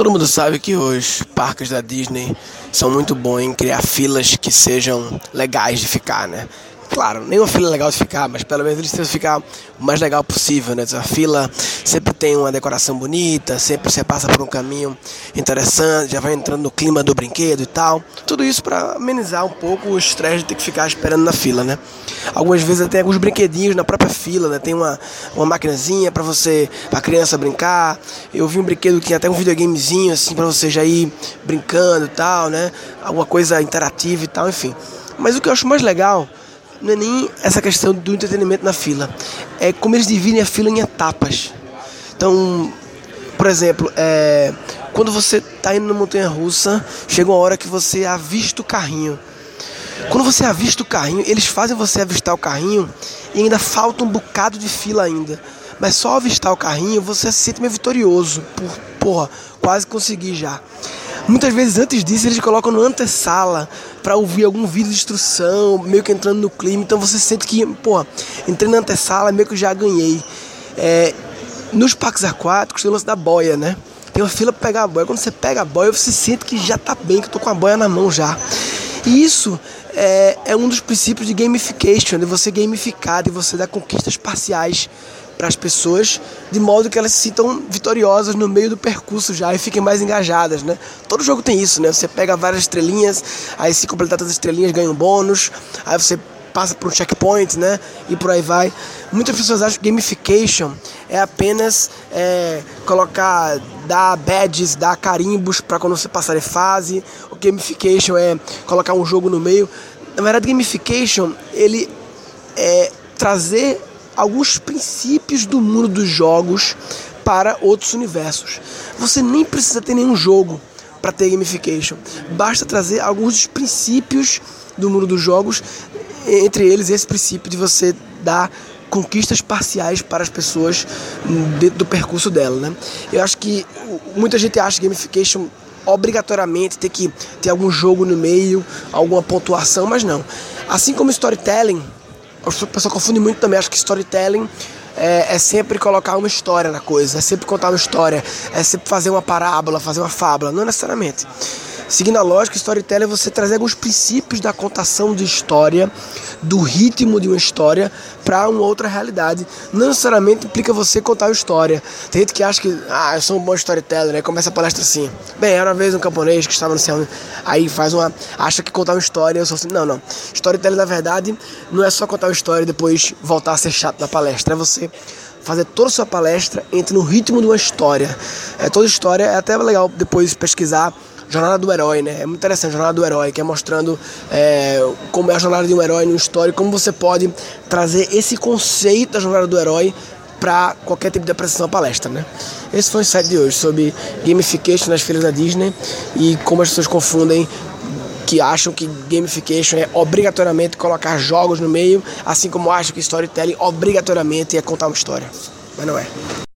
Todo mundo sabe que os parques da Disney são muito bons em criar filas que sejam legais de ficar, né? Claro, nenhuma fila é legal de ficar, mas pelo menos eles tentam ficar o mais legal possível, né? A fila sempre tem uma decoração bonita, sempre você passa por um caminho interessante, já vai entrando no clima do brinquedo e tal. Tudo isso para amenizar um pouco o estresse de ter que ficar esperando na fila, né? Algumas vezes tem alguns brinquedinhos na própria fila, né? Tem uma, uma maquinazinha para você, pra criança brincar. Eu vi um brinquedo que tinha até um videogamezinho assim para você já ir brincando e tal, né? Alguma coisa interativa e tal, enfim. Mas o que eu acho mais legal não é nem essa questão do entretenimento na fila, é como eles dividem a fila em etapas. Então, por exemplo, é, quando você está indo na montanha russa, chega uma hora que você avista o carrinho. Quando você avista o carrinho, eles fazem você avistar o carrinho e ainda falta um bocado de fila ainda. Mas só avistar o carrinho você se sente meio vitorioso. Por, porra, quase consegui já. Muitas vezes antes disso eles colocam no antessala para ouvir algum vídeo de instrução, meio que entrando no clima. Então você sente que, pô, entrei na antessala, meio que já ganhei. É, nos parques aquáticos tem o lance da boia, né? Tem uma fila para pegar a boia. Quando você pega a boia, você sente que já tá bem, que eu tô com a boia na mão já. E isso é, é um dos princípios de gamification, de você gamificar, de você dar conquistas parciais para as pessoas, de modo que elas se sintam vitoriosas no meio do percurso já e fiquem mais engajadas, né? Todo jogo tem isso, né? Você pega várias estrelinhas, aí se completar todas as estrelinhas ganha um bônus, aí você passa por um checkpoint, né? E por aí vai. Muitas pessoas acham que gamification é apenas é, colocar, dar badges, dar carimbos para quando você passar de fase. O gamification é colocar um jogo no meio. Na verdade, gamification ele é trazer alguns princípios do mundo dos jogos para outros universos. Você nem precisa ter nenhum jogo para ter gamification. Basta trazer alguns dos princípios do mundo dos jogos, entre eles esse princípio de você dar conquistas parciais para as pessoas dentro do percurso dela, né? Eu acho que muita gente acha gamification obrigatoriamente ter que ter algum jogo no meio, alguma pontuação, mas não. Assim como storytelling, a pessoa confunde muito também, acho que storytelling é, é, sempre colocar uma história na coisa, é sempre contar uma história, é sempre fazer uma parábola, fazer uma fábula, não necessariamente. Seguindo a lógica, storytelling é você trazer alguns princípios da contação de história, do ritmo de uma história, para uma outra realidade. Não necessariamente implica você contar uma história. Tem gente que acha que, ah, eu sou um bom storyteller, né? Começa a palestra assim. Bem, era uma vez um camponês que estava no céu, aí faz uma. acha que contar uma história, eu sou assim. Não, não. Storytelling, na verdade, não é só contar uma história e depois voltar a ser chato na palestra. É você fazer toda a sua palestra entre no ritmo de uma história. É, toda história é até legal depois pesquisar Jornada do Herói, né? É muito interessante Jornada do Herói, que é mostrando é, como é a jornada de um herói no história, como você pode trazer esse conceito da jornada do herói para qualquer tipo de apresentação palestra, né? Esse foi o insight de hoje sobre gamification nas feiras da Disney e como as pessoas confundem que acham que gamification é obrigatoriamente colocar jogos no meio, assim como acham que storytelling obrigatoriamente é contar uma história. Mas não é.